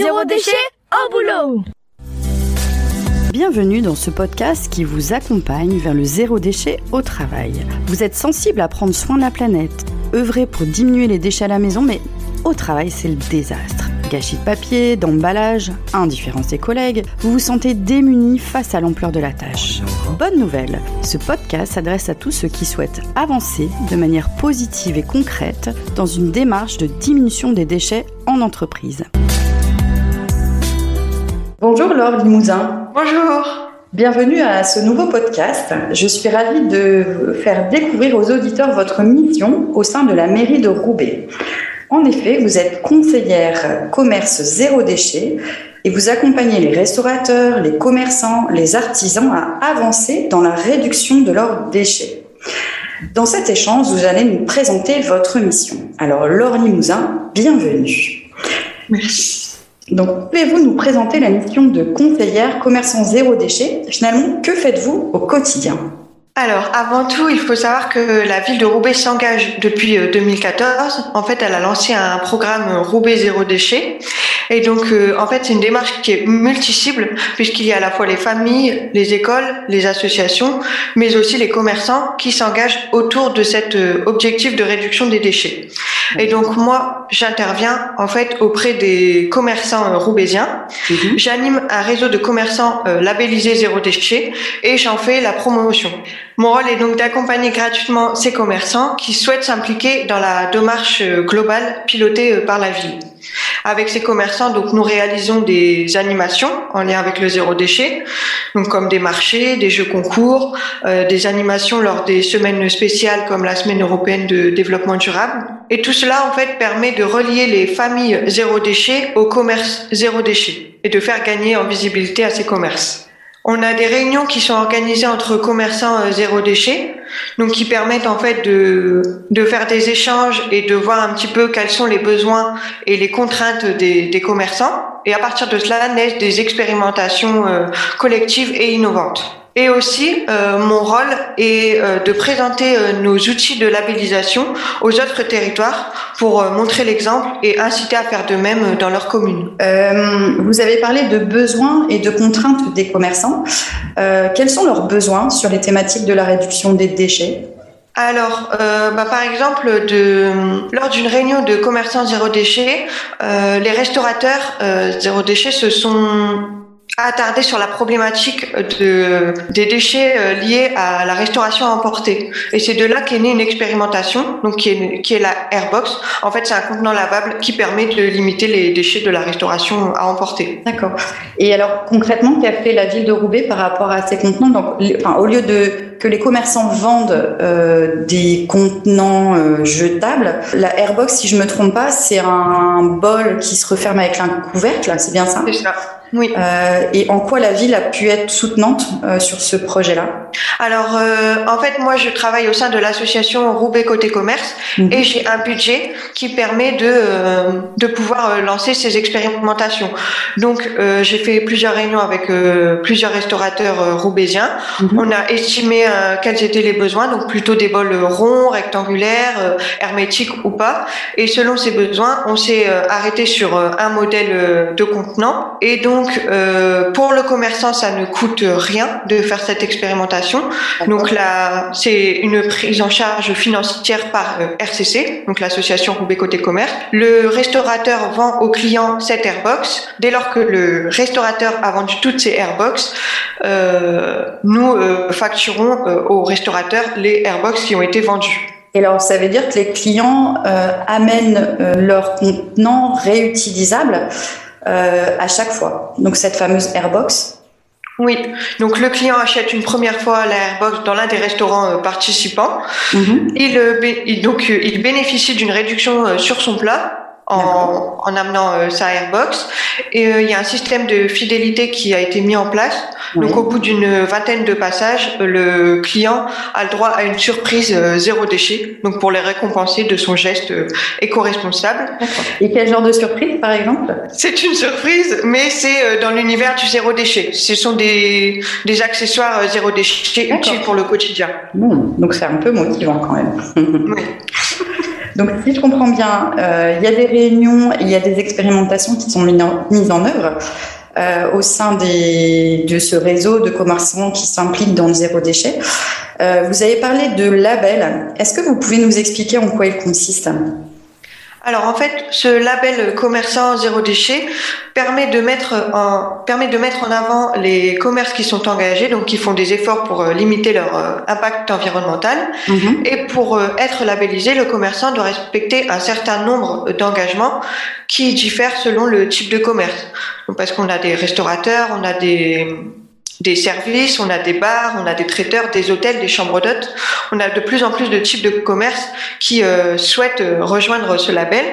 Zéro déchet au boulot Bienvenue dans ce podcast qui vous accompagne vers le zéro déchet au travail. Vous êtes sensible à prendre soin de la planète, œuvrer pour diminuer les déchets à la maison, mais au travail, c'est le désastre. Gâchis de papier, d'emballage, indifférence des collègues, vous vous sentez démuni face à l'ampleur de la tâche. Bonne nouvelle, ce podcast s'adresse à tous ceux qui souhaitent avancer de manière positive et concrète dans une démarche de diminution des déchets en entreprise. Bonjour Laure Limousin. Bonjour. Bienvenue à ce nouveau podcast. Je suis ravie de faire découvrir aux auditeurs votre mission au sein de la mairie de Roubaix. En effet, vous êtes conseillère commerce zéro déchet et vous accompagnez les restaurateurs, les commerçants, les artisans à avancer dans la réduction de leurs déchets. Dans cet échange, vous allez nous présenter votre mission. Alors, Laure Limousin, bienvenue. Merci. Donc, pouvez-vous nous présenter la mission de conseillère commerçant zéro déchet? Finalement, que faites-vous au quotidien? Alors, avant tout, il faut savoir que la ville de Roubaix s'engage depuis 2014. En fait, elle a lancé un programme Roubaix zéro déchet. Et donc, euh, en fait, c'est une démarche qui est multi-cible, puisqu'il y a à la fois les familles, les écoles, les associations, mais aussi les commerçants qui s'engagent autour de cet euh, objectif de réduction des déchets. Et donc, moi, j'interviens, en fait, auprès des commerçants euh, roubaisiens. J'anime un réseau de commerçants labellisés zéro déchet et j'en fais la promotion. Mon rôle est donc d'accompagner gratuitement ces commerçants qui souhaitent s'impliquer dans la démarche globale pilotée par la ville. Avec ces commerçants, donc nous réalisons des animations en lien avec le zéro déchet, donc comme des marchés, des jeux concours, euh, des animations lors des semaines spéciales comme la semaine européenne de développement durable. Et tout cela en fait permet de relier les familles zéro déchet au commerce zéro déchet et de faire gagner en visibilité à ces commerces. On a des réunions qui sont organisées entre commerçants euh, zéro déchet, donc qui permettent en fait de, de faire des échanges et de voir un petit peu quels sont les besoins et les contraintes des, des commerçants. Et à partir de cela naissent des expérimentations euh, collectives et innovantes. Et aussi, euh, mon rôle est euh, de présenter euh, nos outils de labellisation aux autres territoires pour montrer l'exemple et inciter à faire de même dans leur commune. vous avez parlé de besoins et de contraintes des commerçants. quels sont leurs besoins sur les thématiques de la réduction des déchets? Alors, bah, par exemple, de, lors d'une réunion de commerçants zéro déchet, les restaurateurs zéro déchet se sont attarder sur la problématique de, des déchets euh, liés à la restauration à emporter. Et c'est de là qu'est née une expérimentation, donc qui est, qui est la Airbox. En fait, c'est un contenant lavable qui permet de limiter les déchets de la restauration à emporter. D'accord. Et alors, concrètement, qu'a fait la ville de Roubaix par rapport à ces contenants? Donc, enfin, au lieu de que les commerçants vendent euh, des contenants euh, jetables, la Airbox, si je me trompe pas, c'est un bol qui se referme avec un couvercle, c'est bien ça? C'est ça. Oui. Euh, et en quoi la ville a pu être soutenante euh, sur ce projet-là? Alors, euh, en fait, moi, je travaille au sein de l'association Roubaix Côté Commerce mhm. et j'ai un budget qui permet de, de pouvoir lancer ces expérimentations. Donc, j'ai fait plusieurs réunions avec plusieurs restaurateurs roubaisiens. Mhm. On a estimé quels étaient les besoins, donc plutôt des bols ronds, rectangulaires, hermétiques ou pas. Et selon ces besoins, on s'est arrêté sur un modèle de contenant. Et donc, euh, pour le commerçant, ça ne coûte rien de faire cette expérimentation. Donc là, c'est une prise en charge financière par euh, RCC, donc l'association Roubaix Côté Commerce. Le restaurateur vend au client cette airbox. Dès lors que le restaurateur a vendu toutes ces airbox, euh, nous euh, facturons euh, au restaurateur les airbox qui ont été vendues. Et alors, ça veut dire que les clients euh, amènent euh, leurs contenants réutilisables euh, à chaque fois. Donc cette fameuse airbox. Oui, donc le client achète une première fois la airbox dans l'un des restaurants participants. Mhm. Euh, il, donc il bénéficie d'une réduction sur son plat en, en amenant euh, sa airbox. Et euh, il y a un système de fidélité qui a été mis en place. Donc au bout d'une vingtaine de passages, le client a le droit à une surprise euh, zéro déchet, donc pour les récompenser de son geste éco-responsable. Et quel genre de surprise par exemple? C'est une surprise, mais c'est dans l'univers du zéro déchet. Ce sont des, des accessoires zéro déchet utiles pour le quotidien. Bon, donc c'est un peu motivant quand même. oui. Donc, si je comprends bien, euh, il y a des réunions, il y a des expérimentations qui sont mises en, œuvre euh, au sein de ce réseau de commerçants qui s'impliquent dans le zéro déchet. Euh, vous avez parlé de label. Est-ce que vous pouvez nous expliquer en quoi il consiste alors en fait, ce label commerçant zéro déchet permet de mettre en permet de mettre en avant les commerces qui sont engagés, donc qui font des efforts pour euh, limiter leur euh, impact environnemental. Mhm. Et pour euh, être labellisé, le commerçant doit respecter un certain nombre d'engagements qui diffèrent selon le type de commerce. Donc, parce qu'on a des restaurateurs, on a des des services, on a des bars, on a des traiteurs, des hôtels, des chambres d'hôtes. On a de plus en plus de types de commerces qui euh, souhaitent euh, rejoindre ce label.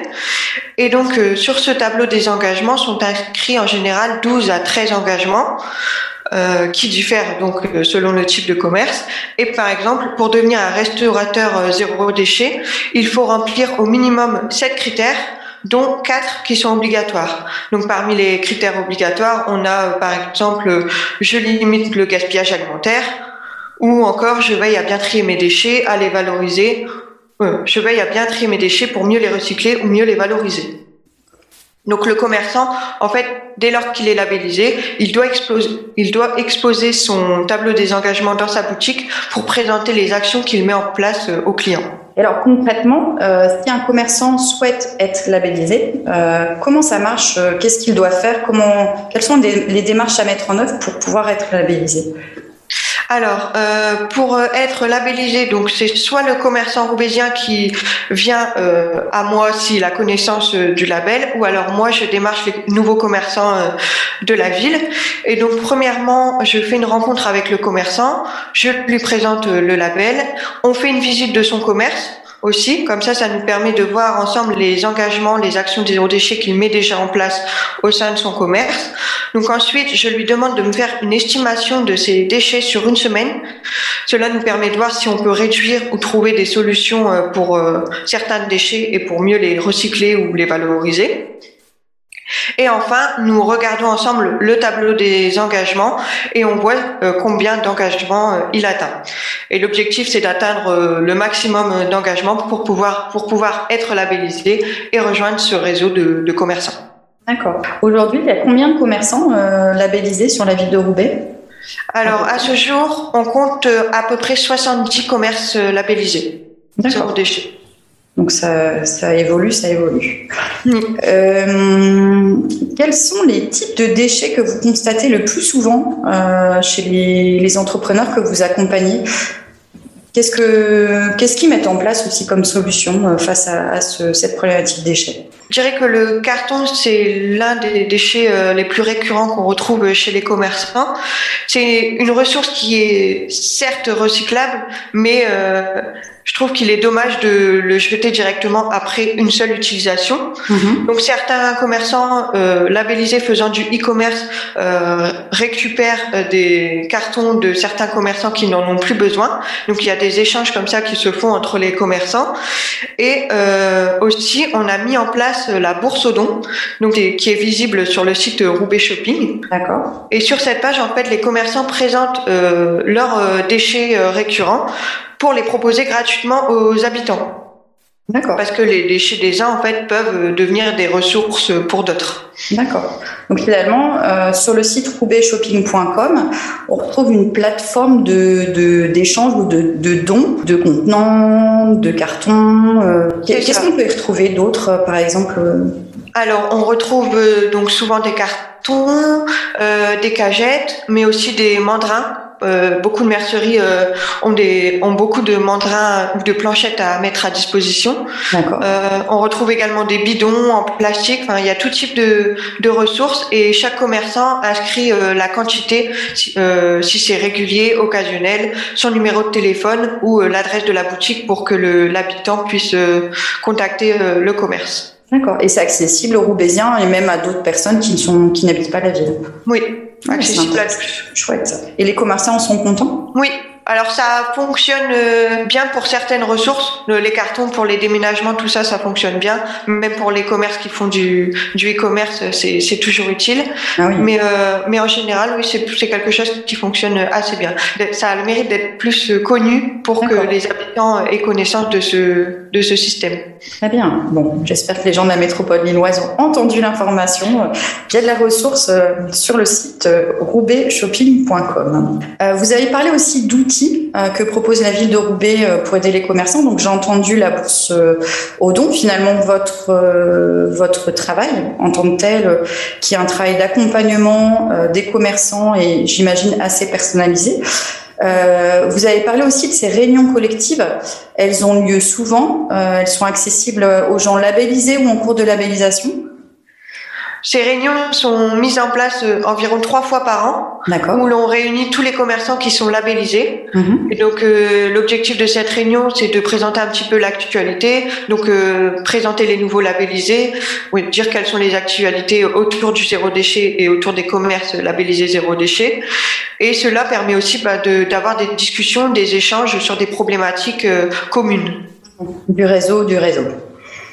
Et donc, euh, sur ce tableau des engagements sont inscrits en général 12 à 13 engagements. qui diffèrent donc selon le type de commerce. Et par exemple, pour devenir un restaurateur zéro déchet, il faut remplir au minimum sept critères dont quatre qui sont obligatoires. Donc parmi les critères obligatoires, on a par exemple je limite le gaspillage alimentaire ou encore je veille à bien trier mes déchets, à les valoriser. Euh, je veille à bien trier mes déchets pour mieux les recycler ou mieux les valoriser. Donc le commerçant, en fait, dès lors qu'il est labellisé, il doit, il doit exposer son tableau des engagements dans sa boutique pour présenter les actions qu'il met en place euh, aux clients. Alors concrètement, euh, si un commerçant souhaite être labellisé, euh, comment ça marche Qu'est-ce qu'il doit faire Comment Quelles sont les démarches à mettre en œuvre pour pouvoir être labellisé? Alors, euh, pour euh, être labellisé, donc c'est soit le commerçant roubaisien qui vient euh, à moi s'il a connaissance du label, ou alors moi je démarche les nouveaux commerçants de la ville. Et donc, premièrement, je fais une rencontre avec le commerçant, je lui présente le label, on fait une visite de son commerce aussi. Comme ça, ça nous permet de voir ensemble les engagements, les actions des zéro déchet qu'il met déjà en place au sein de son commerce. Donc ensuite, je lui demande de me faire une estimation de ses déchets sur une semaine. Cela nous permet de voir si on peut réduire ou trouver des solutions euh, pour euh, certains déchets et pour mieux les recycler ou les valoriser. Et enfin, nous regardons ensemble le tableau des engagements et on voit euh, combien d'engagements euh, il atteint. Et l'objectif, c'est d'atteindre euh, le maximum d'engagements pour pouvoir, pour pouvoir être labellisé et rejoindre ce réseau de, de commerçants. D'accord. Aujourd'hui, il y a combien de commerçants labellisés sur la ville de Roubaix? Alors, à ce jour, on compte à peu près 70 commerces labellisés sur déchets. Donc ça, ça évolue, ça évolue. Euh, quels sont les types de déchets que vous constatez le plus souvent euh, chez les, les, entrepreneurs que vous accompagnez? Qu'est-ce que qu'est-ce qu'ils mettent en place aussi comme solution euh, face à, à ce, cette problématique déchets? Je dirais que le carton, c'est l'un des déchets les plus récurrents qu'on retrouve chez les commerçants. C'est une ressource qui est certes recyclable, mais euh, je trouve qu'il est dommage de le jeter directement après une seule utilisation. Mhm. Donc certains commerçants euh, labellisés faisant du e-commerce euh, récupèrent euh, des cartons de certains commerçants qui n'en ont plus besoin. Donc il y a des échanges comme ça qui se font entre les commerçants. Et euh, aussi on a mis en place la bourse aux dons, donc qui est visible sur le site Roubaix Shopping. D'accord. Et sur cette page en fait les commerçants présentent euh, leurs déchets récurrents pour les proposer gratuitement aux habitants. D'accord. Parce que les déchets des uns, en fait, peuvent devenir des ressources pour d'autres. D'accord. Donc finalement, euh, sur le site roubaixshopping.com, on retrouve une plateforme de d'échange ou de, de, dons de contenants, de cartons. Euh, Qu'est-ce qu'on peut y retrouver d'autres, euh, par exemple euh Alors, on retrouve euh, donc souvent des cartons, des cagettes, mais aussi des mandrins euh, beaucoup de merceries euh, ont, des, ont beaucoup de mandrins ou de planchettes à mettre à disposition. Euh, on retrouve également des bidons en plastique. Enfin, il y a tout type de, de ressources et chaque commerçant inscrit la quantité, si, si c'est régulier, occasionnel, son numéro de téléphone ou l'adresse de la boutique pour que l'habitant puisse contacter le commerce. D'accord. Et c'est accessible aux Roubaisiens et même à d'autres personnes qui ne sont qui n'habitent pas la ville. Oui. Accessible à Chouette. Et les commerçants en sont contents? Oui. Alors ça fonctionne euh, bien pour certaines ressources. Les cartons pour les déménagements, tout ça, ça fonctionne bien. Même pour les commerces qui font du, du e-commerce, c'est toujours utile. Ah mais, euh, mais en général, oui, c'est quelque chose qui fonctionne assez bien. Ça a le mérite d'être plus connu pour que les habitants aient connaissance de ce, de ce système. Très bien. Bon, j'espère que les gens de la métropole lilloise ont entendu l'information. Il y a de la ressource euh, sur le site roubaixshopping.com. Vous avez parlé aussi d'outils euh, que propose la ville de Roubaix euh, pour aider les commerçants. Donc j'ai entendu la bourse euh, au don, finalement votre votre travail en tant que tel, qui est un travail d'accompagnement des commerçants et j'imagine assez personnalisé. vous avez parlé aussi de ces réunions collectives. Elles ont lieu souvent. elles sont accessibles aux gens labellisés ou en cours de labellisation? Ces réunions sont mises en place euh, environ trois fois par an, où l'on réunit tous les commerçants qui sont labellisés. Mhm. Et donc euh, l'objectif de cette réunion, c'est de présenter un petit peu l'actualité, donc euh, présenter les nouveaux labellisés, oui, dire quelles sont les actualités autour du zéro déchet et autour des commerces labellisés zéro déchet. Et cela permet aussi bah, d'avoir des discussions, des échanges sur des problématiques communes. Du réseau, du réseau.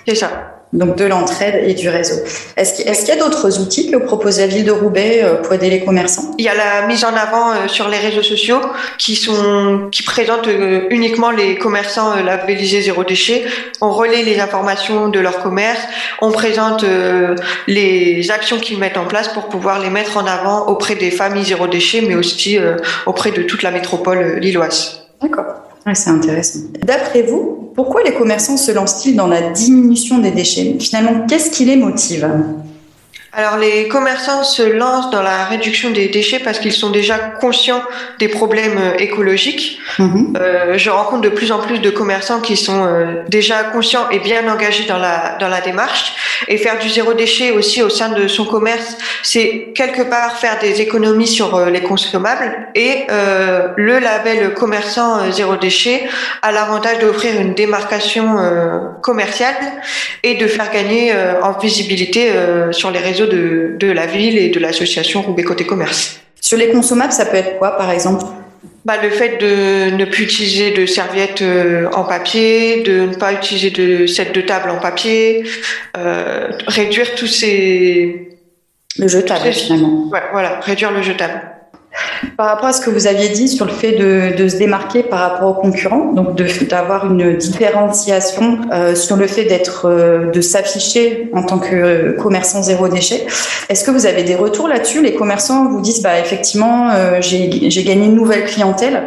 C'est ça donc de l'entraide et du réseau. Est-ce qu'il y a d'autres outils que propose la ville de Roubaix euh, pour aider les commerçants? Il y a la mise en avant euh, sur les réseaux sociaux qui sont qui présentent euh, uniquement les commerçants labellisés zéro déchet. On relaie les informations de leur commerce, on présente les actions qu'ils mettent en place pour pouvoir les mettre en avant auprès des familles zéro déchet, mais aussi auprès de toute la métropole lilloise. D'accord. C'est intéressant. D'après vous, pourquoi les commerçants se lancent-ils dans la diminution des déchets? Finalement, qu'est-ce qui les motive? Alors les commerçants se lancent dans la réduction des déchets parce qu'ils sont déjà conscients des problèmes euh, écologiques. Mhm. Euh, je rencontre de plus en plus de commerçants qui sont euh, déjà conscients et bien engagés dans la dans la démarche. Et faire du zéro déchet aussi au sein de son commerce, c'est quelque part faire des économies sur euh, les consommables. Et le label commerçant zéro déchet a l'avantage d'offrir une démarcation commerciale et de faire gagner en visibilité sur les réseaux de, la ville et de l'association Roubaix Côté Commerce. Sur les consommables, ça peut être quoi, par exemple? Bah, le fait de ne plus utiliser de serviettes euh, en papier, de ne pas utiliser de set de table en papier, euh, réduire tous ces... Le jetable, finalement. voilà, réduire le jetable. Par rapport à ce que vous aviez dit sur le fait de, se démarquer par rapport aux concurrents, donc d'avoir une différenciation euh, sur le fait d'être, euh, de s'afficher en tant que commerçant zéro déchet. Est-ce que vous avez des retours là-dessus? Les commerçants vous disent, bah effectivement, euh, j'ai gagné une nouvelle clientèle.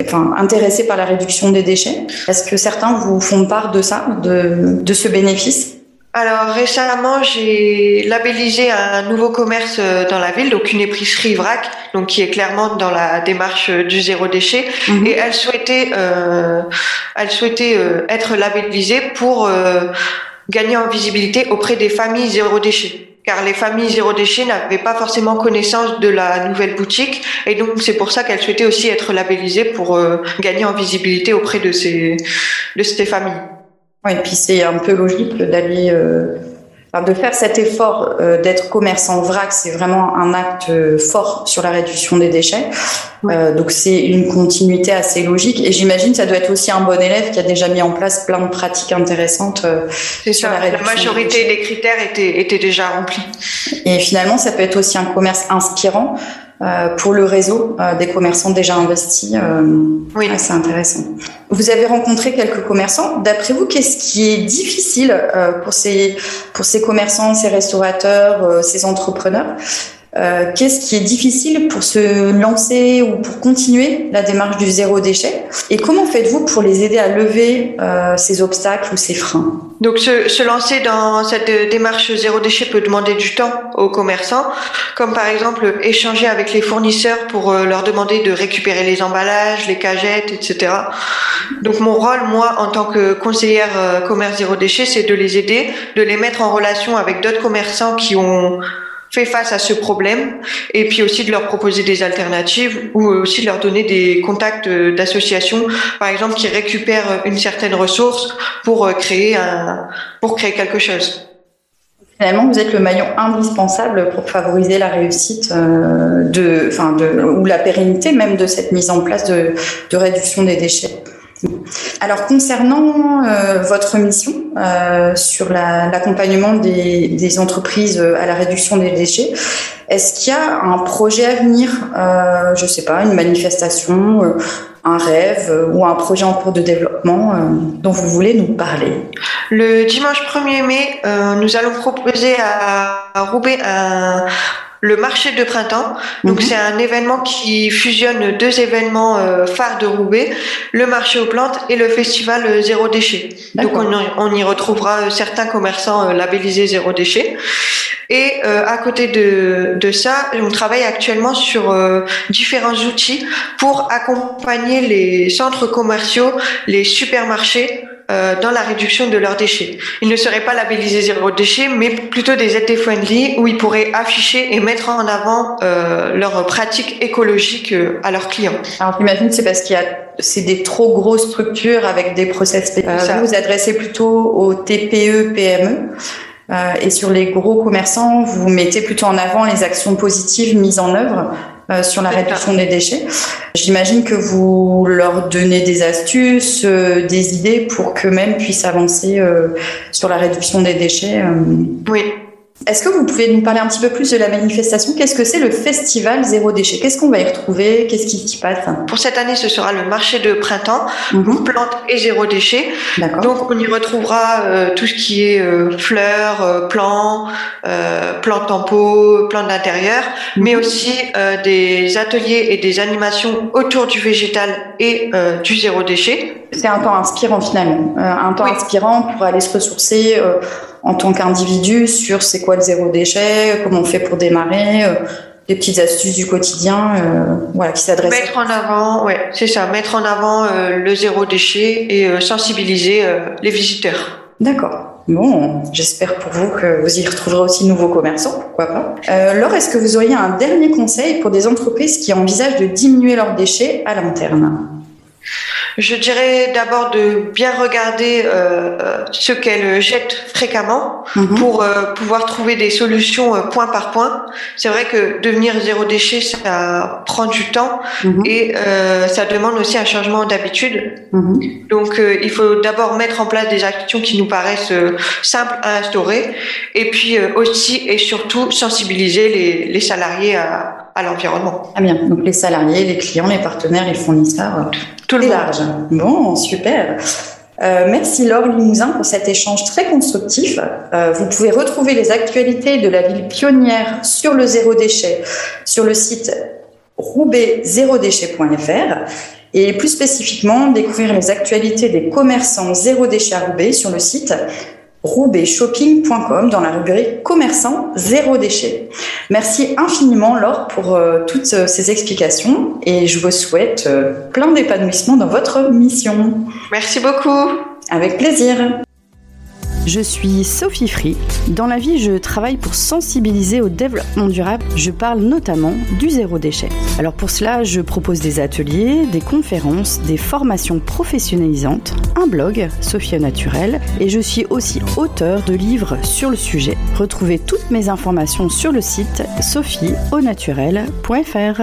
Enfin, intéressée par la réduction des déchets. Est-ce que certains vous font part de ça, de, de ce bénéfice? Alors récemment, j'ai labellisé un nouveau commerce euh, dans la ville, donc une épicerie vrac, donc qui est clairement dans la démarche euh, du zéro déchet, mhm. et elle souhaitait, euh, elle souhaitait euh, être labellisée pour gagner en visibilité auprès des familles zéro déchet car les familles zéro déchet n'avaient pas forcément connaissance de la nouvelle boutique et donc c'est pour ça qu'elle souhaitait aussi être labellisée pour gagner en visibilité auprès de ces de ces familles. Oui, et puis c'est un peu logique d'aller, euh, de faire cet effort euh, d'être commerçant vrac, c'est vraiment un acte euh, fort sur la réduction des déchets. donc c'est une continuité assez logique. Et j'imagine que ça doit être aussi un bon élève qui a déjà mis en place plein de pratiques intéressantes sur la réduction. La majorité des, des critères étaient, étaient déjà remplis. Et finalement, ça peut être aussi un commerce inspirant. Euh, pour le réseau euh, des commerçants déjà investis. Euh, oui. c'est intéressant. Vous avez rencontré quelques commerçants. D'après vous, qu'est-ce qui est difficile pour ces pour ces commerçants, ces restaurateurs, ces entrepreneurs? Euh, qu'est-ce qui est difficile pour se lancer ou pour continuer la démarche du zéro déchet Et comment faites-vous pour les aider à lever euh, ces obstacles ou ces freins Donc se, se, lancer dans cette démarche zéro déchet peut demander du temps aux commerçants, comme par exemple échanger avec les fournisseurs pour euh, leur demander de récupérer les emballages, les cagettes, etc. Donc mon rôle, moi, en tant que conseillère euh, commerce zéro déchet, c'est de les aider, de les mettre en relation avec d'autres commerçants qui ont fait face à ce problème et puis aussi de leur proposer des alternatives ou aussi de leur donner des contacts d'associations par exemple qui récupèrent une certaine ressource pour euh, créer pour créer quelque chose. Finalement, vous êtes le maillon indispensable pour favoriser la réussite de, enfin de, ou la pérennité même de cette mise en place de, de réduction des déchets. Alors concernant euh, votre mission euh, sur l'accompagnement des, entreprises à la réduction des déchets, est-ce qu'il y a un projet à venir, euh, je ne sais pas, une manifestation, euh, un rêve ou un projet en cours de développement dont vous voulez nous parler? Le dimanche 1er mai, nous allons proposer à, à Roubaix un le marché de printemps. Donc mhm. c'est un événement qui fusionne deux événements euh, phares de Roubaix, le marché aux plantes et le festival euh, zéro déchet. Donc on, y retrouvera euh, certains commerçants labellisés zéro déchet. Et à côté de, de, ça, on travaille actuellement sur différents outils pour accompagner les centres commerciaux, les supermarchés euh, dans la réduction de leurs déchets. Ils ne seraient pas labellisés zéro déchet, mais plutôt des ET friendly où ils pourraient afficher et mettre en avant euh, leurs pratiques écologiques euh, à leurs clients. Alors j'imagine c'est parce qu'il y a c'est des trop grosses structures avec des process. Euh, vous vous adressez plutôt aux TPE PME. Euh, et sur les gros commerçants, vous mettez plutôt en avant les actions positives mises en œuvre euh, sur la réduction des déchets. J'imagine que vous leur donnez des astuces, euh, des idées pour qu'eux-mêmes puissent avancer euh, sur la réduction des déchets. Oui, est-ce que vous pouvez nous parler un petit peu plus de la manifestation? Qu'est-ce que c'est le festival Zéro Déchet? Qu'est-ce qu'on va y retrouver? Qu'est-ce qui s'y passe? Pour cette année, ce sera le marché de printemps, mhm. plantes et zéro déchet. Donc on y retrouvera euh, tout ce qui est euh, fleurs, euh, plants, plantes en pot, plantes d'intérieur, mhm. mais aussi des ateliers et des animations autour du végétal et du zéro déchet. C'est un temps inspirant finalement, un temps inspirant pour aller se ressourcer en tant qu'individu sur c'est quoi le zéro déchet, comment on fait pour démarrer, euh, des petites astuces du quotidien, euh, voilà, qui s'adressent. Mettre en avant, ouais, c'est ça, mettre en avant euh, le zéro déchet et sensibiliser les visiteurs. D'accord. Bon, j'espère pour vous que vous y retrouverez aussi de nouveaux commerçants, pourquoi pas. Euh, Laure, est-ce que vous auriez un dernier conseil pour des entreprises qui envisagent de diminuer leurs déchets à long terme? Je dirais d'abord de bien regarder euh, ce qu'elle jette fréquemment mhm. pour euh, pouvoir trouver des solutions euh, point par point. C'est vrai que devenir zéro déchet, ça prend du temps mhm. et ça demande aussi un changement d'habitude. Mhm. Donc il faut d'abord mettre en place des actions qui nous paraissent simples à instaurer et puis aussi et surtout sensibiliser les, les salariés à, à l'environnement. Ah bien, donc les salariés, les clients, les partenaires, les fournisseurs, tout le large. Bon, super. Euh, merci Laure Limousin pour cet échange très constructif. Euh, vous pouvez retrouver les actualités de la ville pionnière sur le zéro déchet sur le site roubaix-zérodéchet.fr et plus spécifiquement découvrir les actualités des commerçants zéro déchet à Roubaix sur le site roubaixshopping.com dans la rubrique commerçant zéro déchet. Merci infiniment Laure pour euh, toutes euh, ces explications et je vous souhaite euh, plein d'épanouissement dans votre mission. Merci beaucoup. Avec plaisir. Je suis Sophie Free. Dans la vie, je travaille pour sensibiliser au développement durable. Je parle notamment du zéro déchet. Alors pour cela, je propose des ateliers, des conférences, des formations professionnalisantes, un blog, Sophia Naturel, et je suis aussi auteur de livres sur le sujet. Retrouvez toutes mes informations sur le site sophieaunaturel.fr.